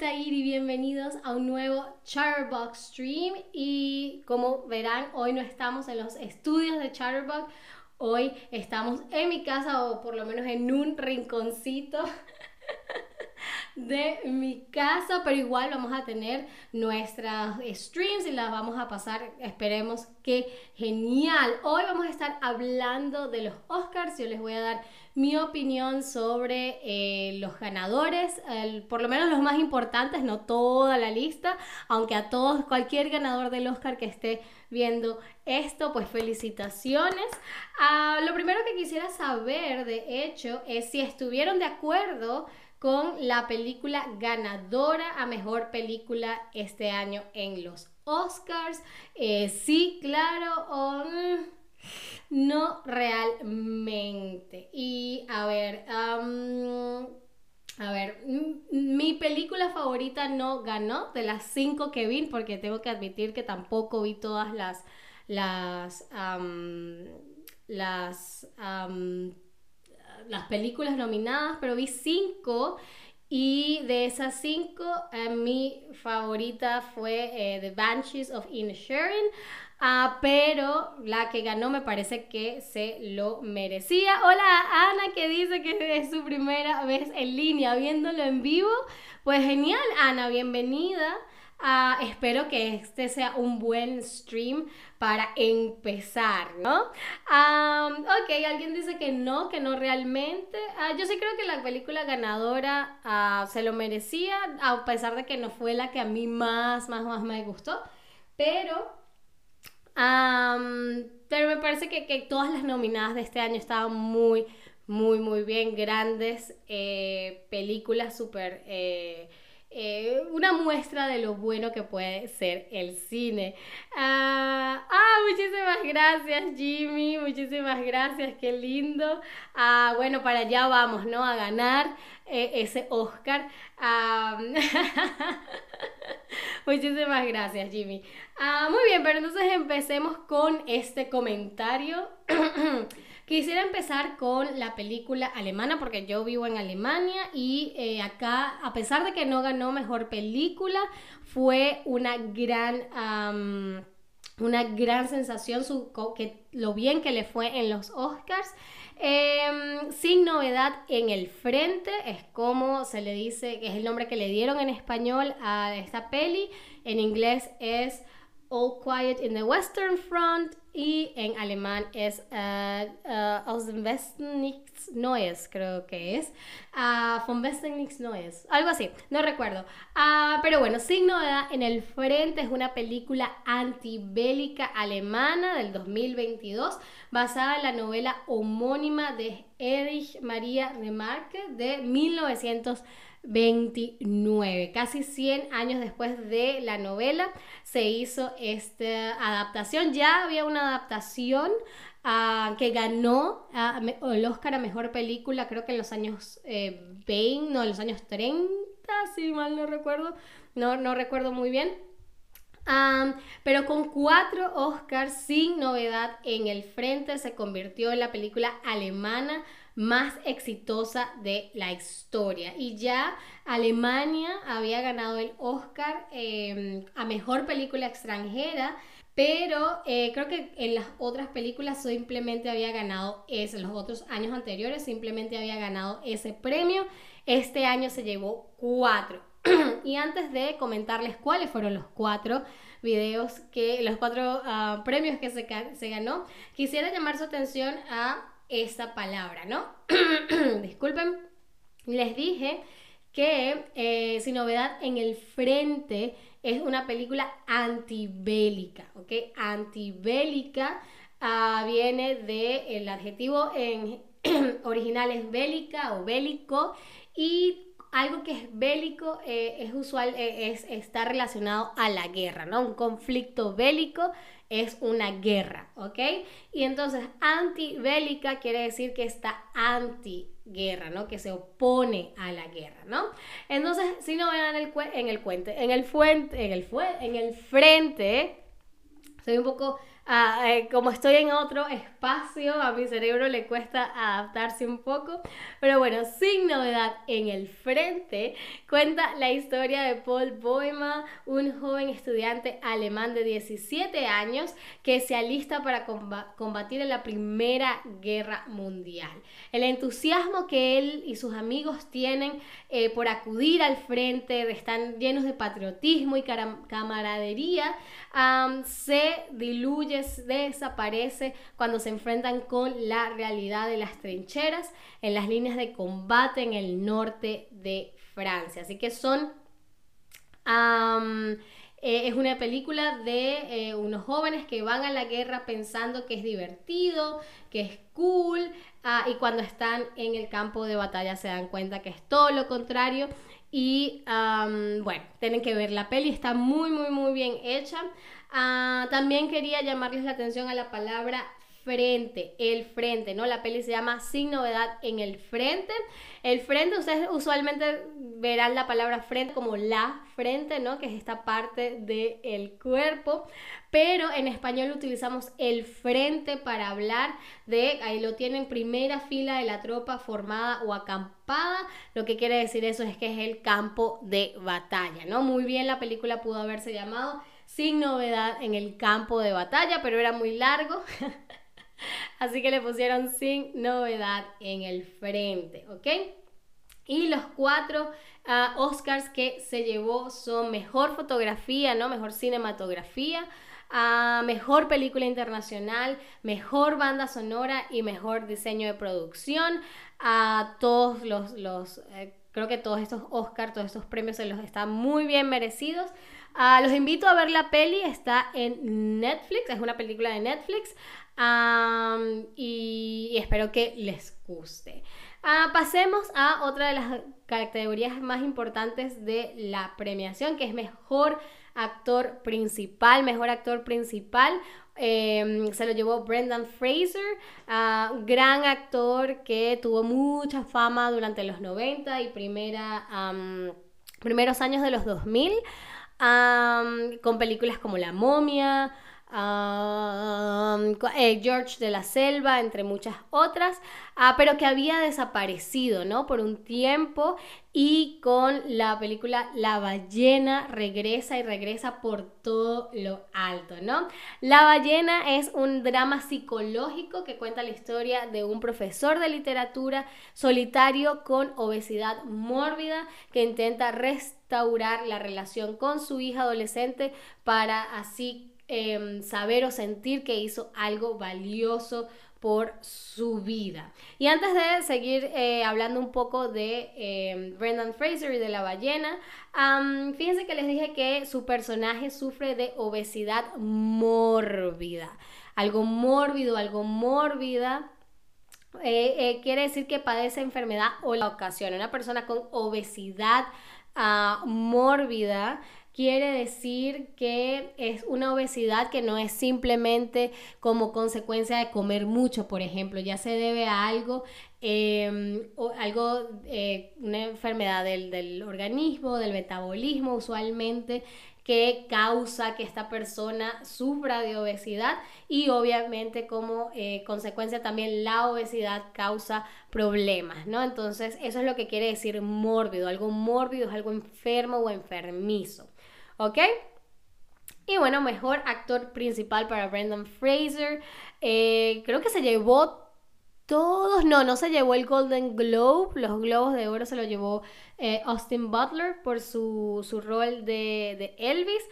Altair y bienvenidos a un nuevo Chatterbox Stream. Y como verán hoy no estamos en los estudios de Chatterbox, hoy estamos en mi casa o por lo menos en un rinconcito de mi casa, pero igual vamos a tener nuestras streams y las vamos a pasar, esperemos que genial. Hoy vamos a estar hablando de los Oscars, yo les voy a dar mi opinión sobre eh, los ganadores, por lo menos los más importantes, no toda la lista, aunque a todos, cualquier ganador del Oscar que esté viendo esto, pues felicitaciones. Ah, lo primero que quisiera saber, de hecho, es si estuvieron de acuerdo con la película ganadora a mejor película este año en los Oscars. Eh, sí, claro, o... No realmente. Y a ver, a ver, mi película favorita no ganó de las cinco que vi, porque tengo que admitir que tampoco vi todas las, las, las, las películas nominadas, pero vi cinco. Y de esas cinco, eh, mi favorita fue eh, The Banshees of Inisherin. Ah, pero la que ganó me parece que se lo merecía. Hola Ana que dice que es su primera vez en línea viéndolo en vivo. Pues genial Ana, bienvenida. Ah, espero que este sea un buen stream para empezar, ¿no? ok, alguien dice que no, que no realmente. Ah, yo sí creo que la película ganadora se lo merecía, a pesar de que no fue la que a mí más, más, más me gustó. Pero pero me parece que, todas las nominadas de este año estaban muy, muy, muy bien. Grandes eh, películas, súper... Eh, eh, una muestra de lo bueno que puede ser el cine. ah, ah muchísimas gracias Jimmy, muchísimas gracias, qué lindo. Ah, bueno, para allá vamos, ¿no? A ganar ese Oscar. muchísimas gracias Jimmy. Ah, muy bien, pero entonces empecemos con este comentario. Quisiera empezar con la película alemana porque yo vivo en Alemania y eh, acá, a pesar de que no ganó mejor película, fue una gran, una gran sensación su, que, lo bien que le fue en los Oscars. Em, sin novedad en el frente, es como se le dice, es el nombre que le dieron en español a esta peli. En inglés es All Quiet in the Western Front y en alemán es uh, Aus dem Westen nichts Neues, creo que es. Uh, von Westen nichts Neues, algo así, no recuerdo. Uh, pero bueno, sin novedad, en el frente es una película antibélica alemana del 2022 basada en la novela homónima de Erich Maria Remarque de 1900 29. Casi 100 años después de la novela se hizo esta adaptación. Ya había una adaptación ah, que ganó ah, el Oscar a Mejor Película, creo que en los años 20, eh, no, en los años 30, si mal no recuerdo. No, no recuerdo muy bien. Pero con cuatro Oscars sin novedad en el frente se convirtió en la película alemana más exitosa de la historia. Y ya Alemania había ganado el Oscar em, a Mejor Película Extranjera, pero eh, creo que en las otras películas simplemente había ganado ese, en los otros años anteriores simplemente había ganado ese premio. Este año se llevó cuatro. y antes de comentarles cuáles fueron los cuatro videos que, los cuatro ah, premios que se, se ganó, quisiera llamar su atención a esa palabra, ¿no? Disculpen, les dije que eh, Sin Novedad en el Frente es una película antibélica, ¿ok? Antibélica ah, viene del adjetivo en original es bélica o bélico y algo que es bélico eh, es usual, eh, es, está relacionado a la guerra, ¿no? Un conflicto bélico es una guerra, ¿ok? Y entonces antibélica quiere decir que está anti-guerra, ¿no? Que se opone a la guerra, ¿no? Entonces, si no ven en el, en el cuente, en el fuente, en el, en el frente, soy un poco Ah, eh, como estoy en otro espacio, a mi cerebro le cuesta adaptarse un poco. Pero bueno, sin novedad en el frente, cuenta la historia de Paul Boima, un joven estudiante alemán de 17 años que se alista para combatir en la Primera Guerra Mundial. El entusiasmo que él y sus amigos tienen eh, por acudir al frente, están llenos de patriotismo y camaradería, se diluye, desaparece cuando se enfrentan con la realidad de las trincheras en las líneas de combate en el norte de Francia. Así que son... Eh, es una película de eh, unos jóvenes que van a la guerra pensando que es divertido, que es cool, ah, y cuando están en el campo de batalla se dan cuenta que es todo lo contrario. Y bueno, tienen que ver la peli, está muy, muy, muy bien hecha. Ah, también quería llamarles la atención a la palabra frente, el frente, ¿no? La peli se llama Sin novedad en el frente. El frente, ustedes usualmente verán la palabra frente como la frente, ¿no? Que es esta parte del cuerpo, pero en español utilizamos el frente para hablar de, ahí lo tienen, primera fila de la tropa formada o acampada. Lo que quiere decir eso es que es el campo de batalla, ¿no? Muy bien, la película pudo haberse llamado sin novedad en el campo de batalla, pero era muy largo. Así que le pusieron sin novedad en el frente, ¿ok? Y los cuatro ah, Oscars que se llevó son mejor fotografía, ¿no? Mejor cinematografía, ah, mejor película internacional, mejor banda sonora y mejor diseño de producción. A todos los, los eh, creo que todos estos Oscars, todos estos premios se los están muy bien merecidos. Ah, los invito a ver la peli, está en Netflix, es una película de Netflix y, espero que les guste. Ah, pasemos a otra de las categorías más importantes de la premiación, que es mejor actor principal, mejor actor principal. Em, se lo llevó Brendan Fraser, ah, gran actor que tuvo mucha fama durante los 90 y primera, primeros años de los 2000 con películas como La momia, eh, George de la Selva, entre muchas otras, ah, pero que había desaparecido, ¿no? Por un tiempo y con la película La ballena regresa y regresa por todo lo alto, ¿no? La ballena es un drama psicológico que cuenta la historia de un profesor de literatura solitario con obesidad mórbida que intenta restaurar la relación con su hija adolescente para así Em, saber o sentir que hizo algo valioso por su vida. Y antes de seguir eh, hablando un poco de em, Brendan Fraser y de la ballena, fíjense que les dije que su personaje sufre de obesidad mórbida. Algo mórbido, algo mórbida. Eh, eh, quiere decir que padece enfermedad o la ocasión. Una persona con obesidad ah, mórbida quiere decir que es una obesidad que no es simplemente como consecuencia de comer mucho, por ejemplo, ya se debe a algo, em, o algo, eh, una enfermedad del, del organismo, del metabolismo usualmente, que causa que esta persona sufra de obesidad y obviamente como eh, consecuencia también la obesidad causa problemas, ¿no? Entonces eso es lo que quiere decir mórbido, algo mórbido es algo enfermo o enfermizo. ¿Ok? Y bueno, mejor actor principal para Brendan Fraser. Eh, creo que se llevó todos, no, no se llevó el Golden Globe, los globos de oro se lo llevó eh, Austin Butler por su, rol de, Elvis.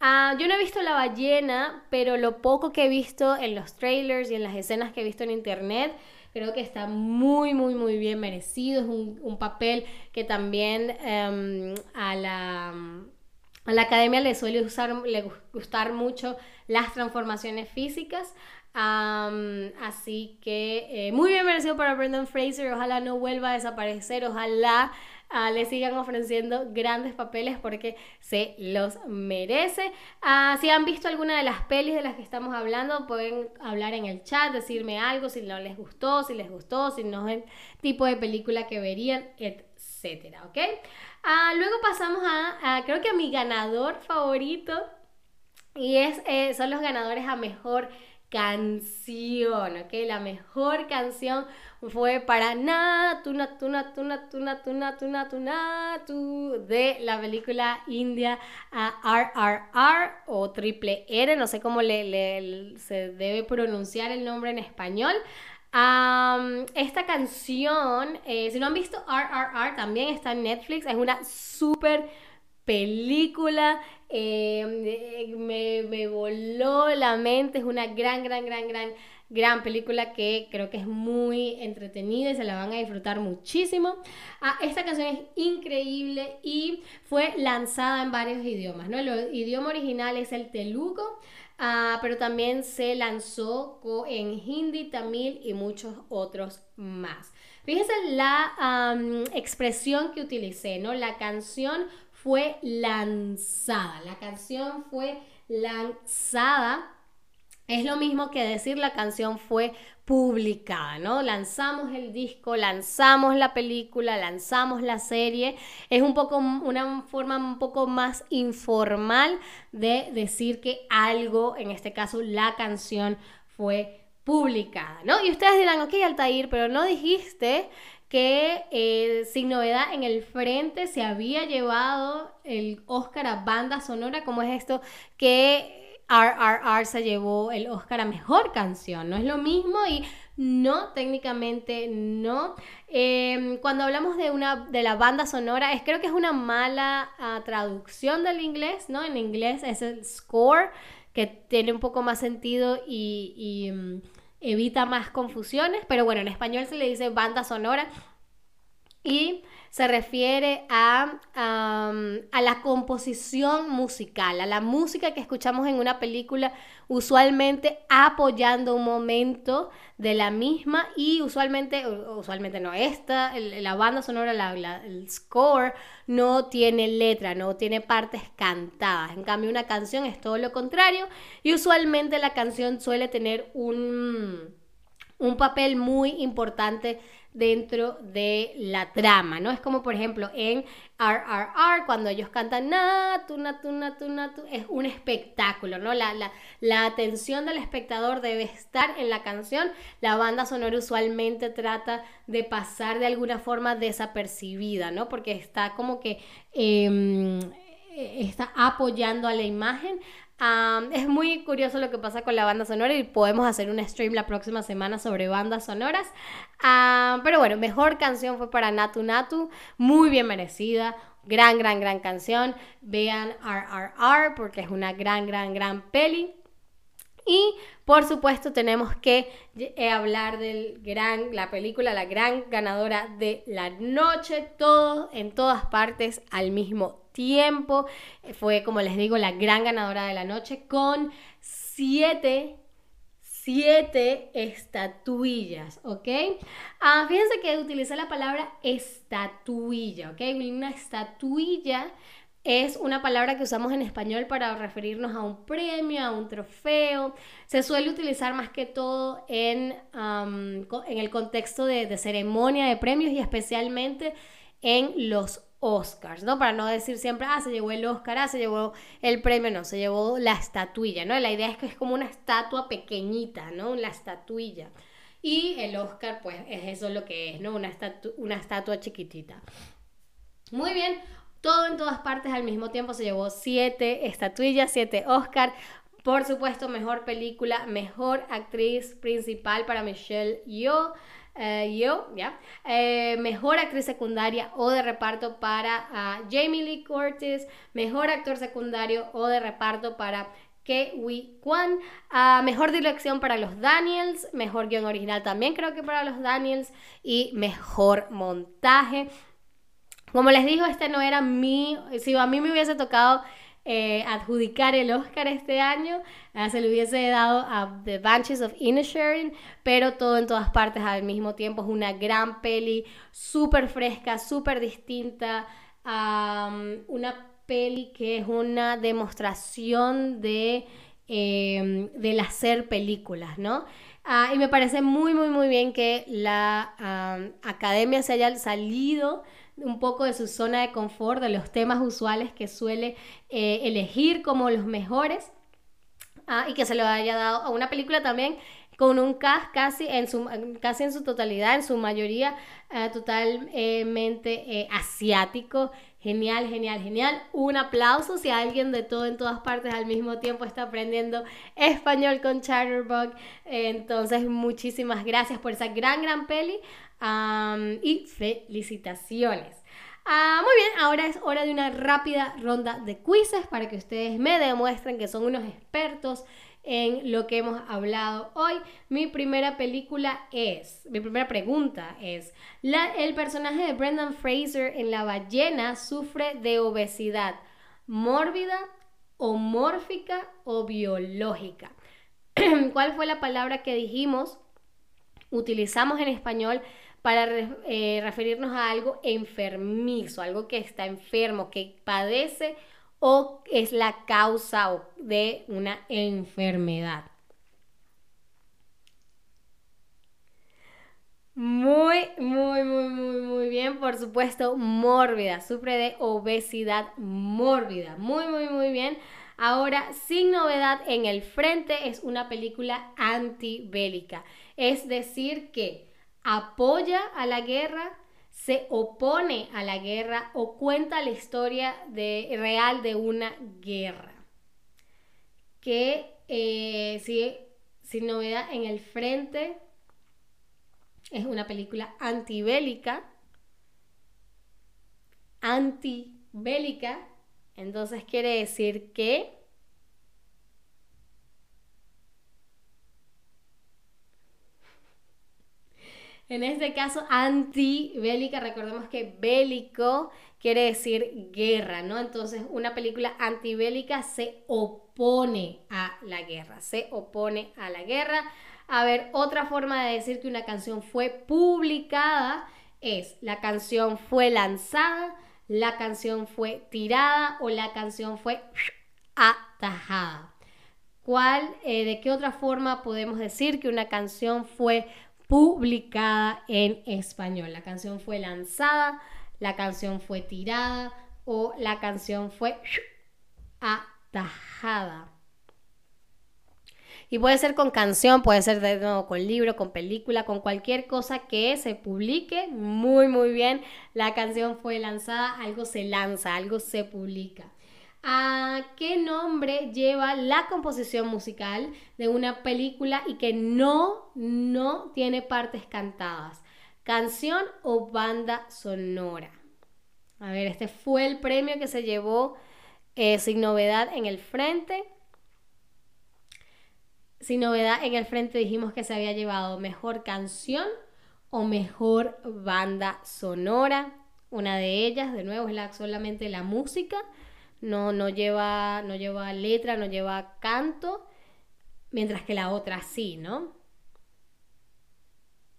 Ah, yo no he visto la ballena, pero lo poco que he visto en los trailers y en las escenas que he visto en internet, creo que está muy, muy, muy bien merecido. Es un, papel que también em, a la a la academia le suele usar, le gustar mucho las transformaciones físicas. así que eh, muy bien merecido para Brendan Fraser. Ojalá no vuelva a desaparecer. Ojalá ah, le sigan ofreciendo grandes papeles porque se los merece. Ah, si han visto alguna de las pelis de las que estamos hablando, pueden hablar en el chat, decirme algo si no les gustó, si les gustó, si no es el tipo de película que verían, etcétera, ¿ok? Uh, luego pasamos a, creo que a mi ganador favorito, y es, eh, son los ganadores a mejor canción, ¿ok? La mejor canción fue para Na, Tuna, Tuna, Tuna, Tuna, Tuna, Tuna, Tuna, Tu, de la película india ah, RRR o Triple R, no sé cómo le, se debe pronunciar el nombre en español esta canción, eh, si no han visto RRR, también está en Netflix, es una súper película eh, me, me, voló la mente, es una gran, gran, gran, gran, gran película que creo que es muy entretenida y se la van a disfrutar muchísimo. Ah, esta canción es increíble y fue lanzada en varios idiomas, ¿no? El idioma original es el telugu. Ah, pero también se lanzó en hindi, tamil y muchos otros más. Fíjense la expresión que utilicé, ¿no? La canción fue lanzada. La canción fue lanzada. Es lo mismo que decir la canción fue publicada, ¿no? Lanzamos el disco, lanzamos la película, lanzamos la serie. Es un poco una forma un poco más informal de decir que algo, en este caso la canción fue publicada, ¿no? Y ustedes dirán, ok, Altair, pero no dijiste que eh, sin novedad en el frente se había llevado el Oscar a banda sonora, como es esto que RRR se llevó el Oscar a mejor canción, no es lo mismo y no, técnicamente no. Em, cuando hablamos de una de la banda sonora, es, creo que es una mala ah, traducción del inglés, ¿no? En inglés es el score, que tiene un poco más sentido y mm, evita más confusiones, pero bueno, en español se le dice banda sonora y se refiere a, a, la composición musical, a la música que escuchamos en una película, usualmente apoyando un momento de la misma y usualmente, usualmente no, esta, la banda sonora, la, el score no tiene letra, no tiene partes cantadas. En cambio, una canción es todo lo contrario y usualmente la canción suele tener un, un papel muy importante dentro de la trama, ¿no? Es como por ejemplo en RRR, cuando ellos cantan es un espectáculo, ¿no? La, la, la atención del espectador debe estar en la canción. La banda sonora usualmente trata de pasar de alguna forma desapercibida, ¿no? Porque está como que... Em, está apoyando a la imagen, es muy curioso lo que pasa con la banda sonora y podemos hacer un stream la próxima semana sobre bandas sonoras. pero bueno, mejor canción fue para Natu Natu, muy bien merecida. Gran, gran, gran canción. Vean RRR porque es una gran, gran, gran peli. Y por supuesto tenemos que eh, hablar del gran, la película, la gran ganadora de la noche, todo en todas partes al mismo tiempo. Fue, como les digo, la gran ganadora de la noche con siete siete estatuillas, ¿ok? Ah, fíjense que utilicé la palabra estatuilla, ¿ok? Una estatuilla es una palabra que usamos en español para referirnos a un premio, a un trofeo. Se suele utilizar más que todo en, en el contexto de, ceremonia de premios y especialmente en los Oscars, ¿no? Para no decir siempre, ah, se llevó el Oscar, ah, se llevó el premio, no, se llevó la estatuilla, ¿no? La idea es que es como una estatua pequeñita, ¿no? La estatuilla. Y el Oscar, pues, es eso lo que es, ¿no? Una, una estatua chiquitita. Muy bien, todo en todas partes al mismo tiempo. Se llevó siete estatuillas, siete Oscar. Por supuesto, mejor película, mejor actriz principal para Michelle Yeoh. Eh, yo, ¿ya? Eh, mejor actriz secundaria o de reparto para ah, Jamie Lee Curtis. Mejor actor secundario o de reparto para Wee Kwan. Ah, mejor dirección para los Daniels. Mejor guion original también creo que para los Daniels. Y mejor montaje. Como les digo, este no era mi, si a mí me hubiese tocado eh, adjudicar el Oscar este año, ah, se le hubiese dado a The Banshees of Inisherin, pero todo en todas partes al mismo tiempo. Es una gran peli, súper fresca, súper distinta, una peli que es una demostración de, em, del hacer películas, ¿no? Ah, y me parece muy, muy, muy bien que la academia se haya salido un poco de su zona de confort, de los temas usuales que suele eh, elegir como los mejores ah, y que se lo haya dado a una película también con un cast casi en su, casi en su totalidad, en su mayoría eh, totalmente eh, asiático. Genial, genial, genial. Un aplauso si alguien de todo en todas partes al mismo tiempo está aprendiendo español con Chatterbug. Entonces, muchísimas gracias por esa gran, gran peli y felicitaciones. Ah, muy bien, ahora es hora de una rápida ronda de quizzes para que ustedes me demuestren que son unos expertos en lo que hemos hablado hoy. Mi primera película es, mi primera pregunta es, ¿el personaje de Brendan Fraser en La ballena sufre de obesidad mórbida, homórfica o biológica? ¿Cuál fue la palabra que dijimos? Utilizamos en español para eh, referirnos a algo enfermizo, algo que está enfermo, que padece o es la causa de una enfermedad. Muy, muy, muy, muy, muy bien. Por supuesto, mórbida. Sufre de obesidad mórbida. Muy, muy, muy bien. Ahora, sin novedad en el frente, es una película antibélica. Es decir, que apoya a la guerra, se opone a la guerra o cuenta la historia de, real de una guerra. Que eh, sin novedad en el frente es una película antibélica. Antibélica. Entonces quiere decir que En este caso, antibélica, recordemos que bélico quiere decir guerra, ¿no? Entonces, una película antibélica se opone a la guerra, se opone a la guerra. A ver, otra forma de decir que una canción fue publicada es la canción fue lanzada, la canción fue tirada o la canción fue atajada. ¿Cuál, eh, de qué otra forma podemos decir que una canción fue publicada en español. La canción fue lanzada, la canción fue tirada o la canción fue atajada. Y puede ser con canción, puede ser de nuevo con libro, con película, con cualquier cosa que se publique. Muy, muy bien. La canción fue lanzada, algo se lanza, algo se publica. ¿A qué nombre lleva la composición musical de una película y que no, no tiene partes cantadas? ¿Canción o banda sonora? A ver, este fue el premio que se llevó eh, sin novedad en el frente. Sin novedad en el frente dijimos que se había llevado mejor canción o mejor banda sonora. Una de ellas, de nuevo, es la, solamente la música no, no, lleva, no lleva letra, no lleva canto, mientras que la otra sí, ¿no?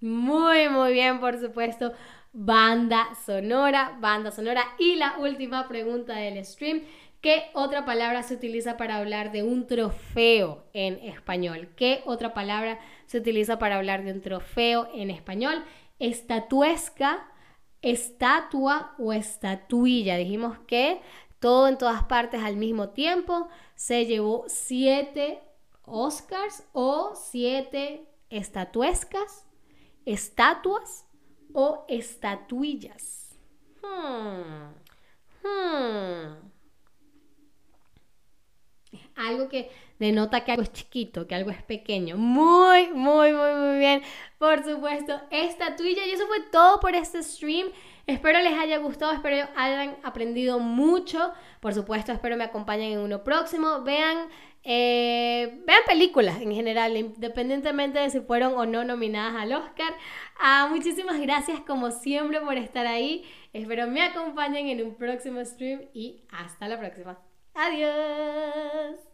Muy, muy bien, por supuesto. Banda sonora, banda sonora. Y la última pregunta del stream. ¿Qué otra palabra se utiliza para hablar de un trofeo en español? ¿Qué otra palabra se utiliza para hablar de un trofeo en español? Estatuesca, estatua o estatuilla. Dijimos que todo en todas partes al mismo tiempo. Se llevó siete Oscars o siete estatuescas, estatuas o estatuillas. Hmm. Hmm. Algo que denota que algo es chiquito, que algo es pequeño. Muy, muy, muy, muy bien. Por supuesto, estatuilla. Y eso fue todo por este stream. Espero les haya gustado, espero hayan aprendido mucho. Por supuesto, espero me acompañen en uno próximo. Vean, eh, vean películas en general, independientemente de si fueron o no nominadas al Oscar. Ah, muchísimas gracias como siempre por estar ahí. Espero me acompañen en un próximo stream y hasta la próxima. Adiós.